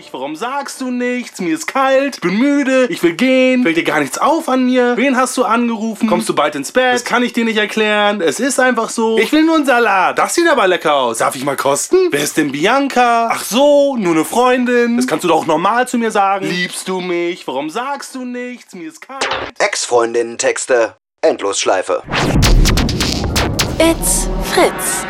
mich? Warum sagst du nichts? Mir ist kalt, bin müde, ich will gehen, fällt dir gar nichts auf an mir? Wen hast du angerufen? Kommst du bald ins Bett? Das kann ich dir nicht erklären. Es ist einfach so. Ich will nur einen Salat. Das sieht aber lecker aus. Darf ich mal kosten? Wer ist denn Bianca? Ach so, nur eine Freundin. Das kannst du doch normal zu mir sagen. Liebst du mich? Warum sagst du nichts? Mir ist kalt. Ex-Freundinnen-Texte. Endlosschleife. It's Fritz.